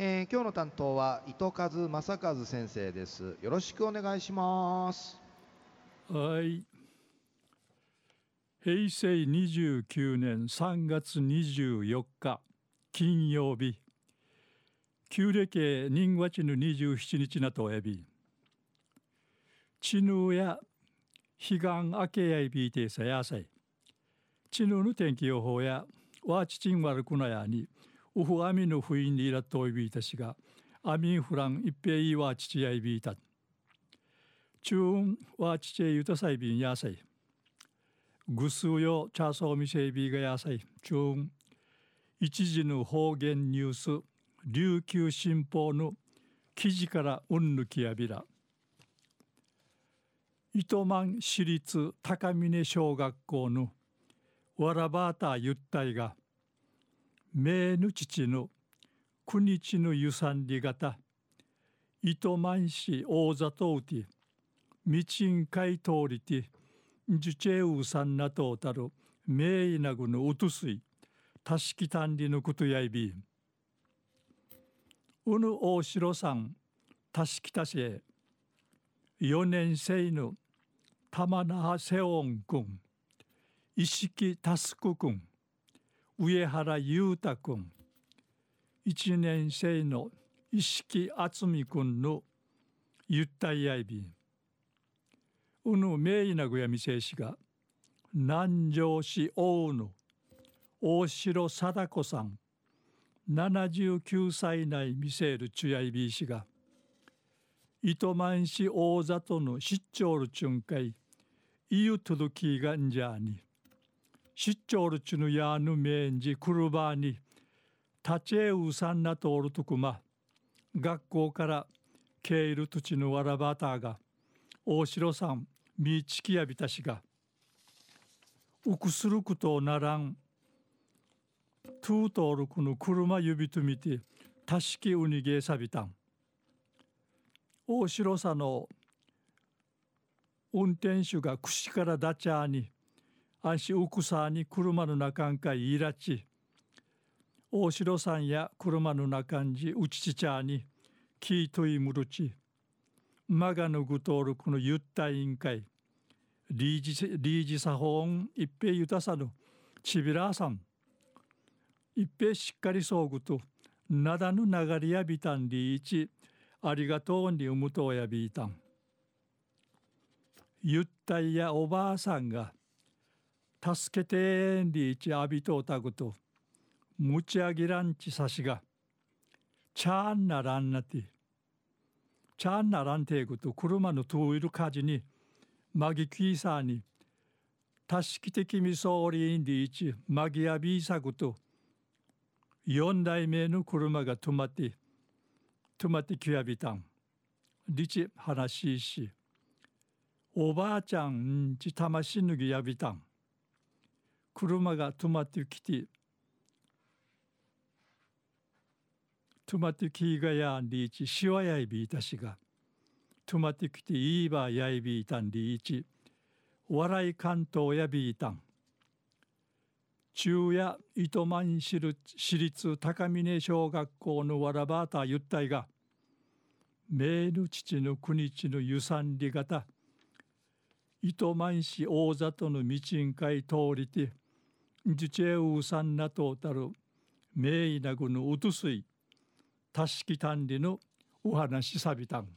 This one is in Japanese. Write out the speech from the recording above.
えー今日の担当は糸数正和先生です。よろしくお願いします。はい。平成29年3月24日金曜日。旧暦人月の27日なとおやび。地ぬや彼岸明けやいびいてさやさい。地ぬの天気予報やわちちんわるくなやにウフアミの不意にいらっといびいたしがアミンフラン一平いわちちやいびいた中はちちゆたさいびんやさい。ぐすうよチャーソーミセイビーがやさい。中一時の方言ニュース琉球新報の記事からうんぬきやびら。糸満市立高峰小学校のわらばたゆったいが名ぬ父の国地のゆさんりがた糸満市大里うて道んかい通りて。ジュチェウさんなとうたる名医なぐのうとすい。たしきたんりのことやいび。うぬ大城さん。たしきたせ4年生の。玉那覇瀬音くん石木タスクくん上原裕太くん1年生の石木敦美くんのゆったいやいび。うぬ名医なぐやみせいしが南城市大野大城貞子さん。79歳内見せるちゅやいびいしが糸満市大里の出張るちゅんかいいゆとどきがんじゃに。出張るちぬやぬめんじくるばに立ちえうさんなとおるとくま学校からけいる土地のわらばたが大城さんみちきやびたしがうくすることならんトゥートールクの車指と見てたしきうにげさびたん。大城さの運転手が串からダチャーに安心うくさに車の中んかいいらち大城さんや車の中んじうちちちゃにキートイムルチマガのぐとおるこのゆった委員会リージリージサホン一平ゆたさぬちびらさん一平しっかりそうぐとなだぬ流れやびたんりいちありがとうにうむとやびいたん。ゆったいやおばあさんが助けてんりいちあびとうたぐとむちあぎらんちさしがちゃんならんなてちゃんならんていぐと車のトゥイル火事にマギキーサーにたしきてきみそうりんりいちマギアビーサグと四代目の車が止まって止まってきやびたん。りち話ししおばあちゃんんち魂脱ぎやびたん。車が止まってきて止まってきがやんりいちしわやいびいたしが。止まってきていいばやいびいたんりいち笑い関東やびいたん。中夜糸満市立高峰小学校のわらばたゆったいが。名の父の国地のゆさんりがた糸満市大里の道んかい通りて。ジチェウさんなとたる名医なぐのうとすいたしきたんりのお話さびたん。